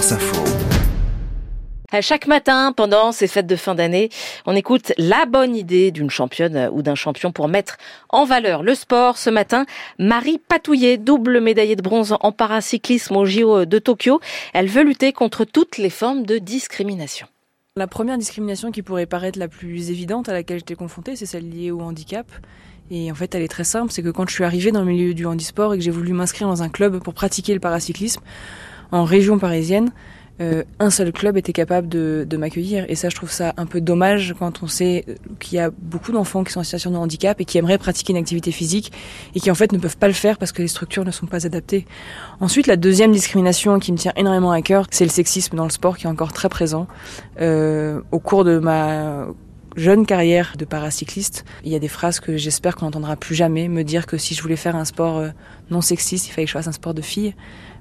France Info. Euh, chaque matin, pendant ces fêtes de fin d'année, on écoute la bonne idée d'une championne ou d'un champion pour mettre en valeur le sport. Ce matin, Marie Patouillet, double médaillée de bronze en paracyclisme au JO de Tokyo, elle veut lutter contre toutes les formes de discrimination. La première discrimination qui pourrait paraître la plus évidente à laquelle j'étais confrontée, c'est celle liée au handicap. Et en fait, elle est très simple, c'est que quand je suis arrivée dans le milieu du handisport et que j'ai voulu m'inscrire dans un club pour pratiquer le paracyclisme en région parisienne, euh, un seul club était capable de, de m'accueillir. Et ça, je trouve ça un peu dommage quand on sait qu'il y a beaucoup d'enfants qui sont en situation de handicap et qui aimeraient pratiquer une activité physique et qui en fait ne peuvent pas le faire parce que les structures ne sont pas adaptées. Ensuite, la deuxième discrimination qui me tient énormément à cœur, c'est le sexisme dans le sport qui est encore très présent. Euh, au cours de ma jeune carrière de paracycliste, il y a des phrases que j'espère qu'on n'entendra plus jamais, me dire que si je voulais faire un sport euh, non sexiste, il fallait que je fasse un sport de fille.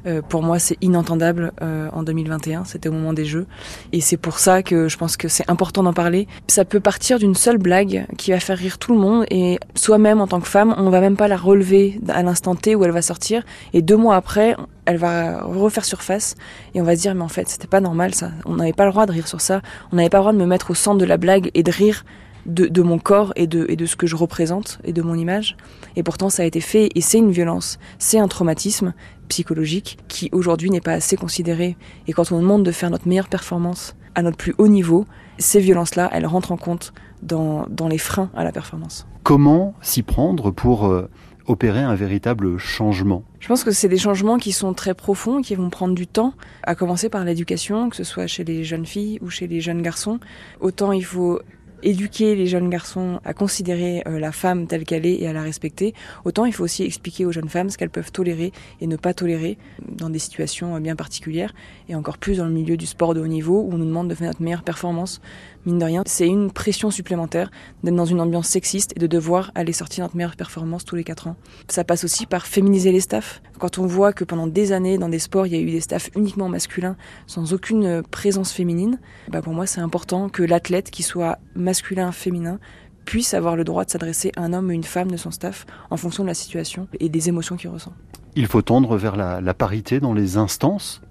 Euh, pour moi, c'est inentendable euh, en 2021. C'était au moment des Jeux. Et c'est pour ça que je pense que c'est important d'en parler. Ça peut partir d'une seule blague qui va faire rire tout le monde. Et soi-même, en tant que femme, on va même pas la relever à l'instant T où elle va sortir. Et deux mois après, elle va refaire surface. Et on va se dire, mais en fait, c'était pas normal ça. On n'avait pas le droit de rire sur ça. On n'avait pas le droit de me mettre au centre de la blague et de rire de, de, mon corps et de, et de ce que je représente et de mon image. Et pourtant, ça a été fait et c'est une violence, c'est un traumatisme psychologique qui aujourd'hui n'est pas assez considéré. Et quand on demande de faire notre meilleure performance à notre plus haut niveau, ces violences-là, elles rentrent en compte dans, dans les freins à la performance. Comment s'y prendre pour euh, opérer un véritable changement? Je pense que c'est des changements qui sont très profonds, qui vont prendre du temps, à commencer par l'éducation, que ce soit chez les jeunes filles ou chez les jeunes garçons. Autant il faut éduquer les jeunes garçons à considérer euh, la femme telle qu'elle est et à la respecter, autant il faut aussi expliquer aux jeunes femmes ce qu'elles peuvent tolérer et ne pas tolérer dans des situations euh, bien particulières, et encore plus dans le milieu du sport de haut niveau où on nous demande de faire notre meilleure performance. Mine de rien, c'est une pression supplémentaire d'être dans une ambiance sexiste et de devoir aller sortir notre meilleure performance tous les quatre ans. Ça passe aussi par féminiser les staffs. Quand on voit que pendant des années, dans des sports, il y a eu des staffs uniquement masculins, sans aucune euh, présence féminine, bah pour moi c'est important que l'athlète, qui soit masculin, féminin, puisse avoir le droit de s'adresser à un homme ou une femme de son staff en fonction de la situation et des émotions qu'il ressent. Il faut tendre vers la, la parité dans les instances?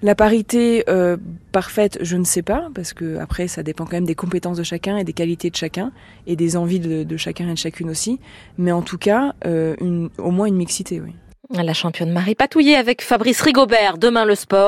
La parité euh, parfaite, je ne sais pas, parce que après, ça dépend quand même des compétences de chacun et des qualités de chacun et des envies de, de chacun et de chacune aussi. Mais en tout cas, euh, une, au moins une mixité, oui. La championne Marie Patouillet avec Fabrice Rigobert. Demain le sport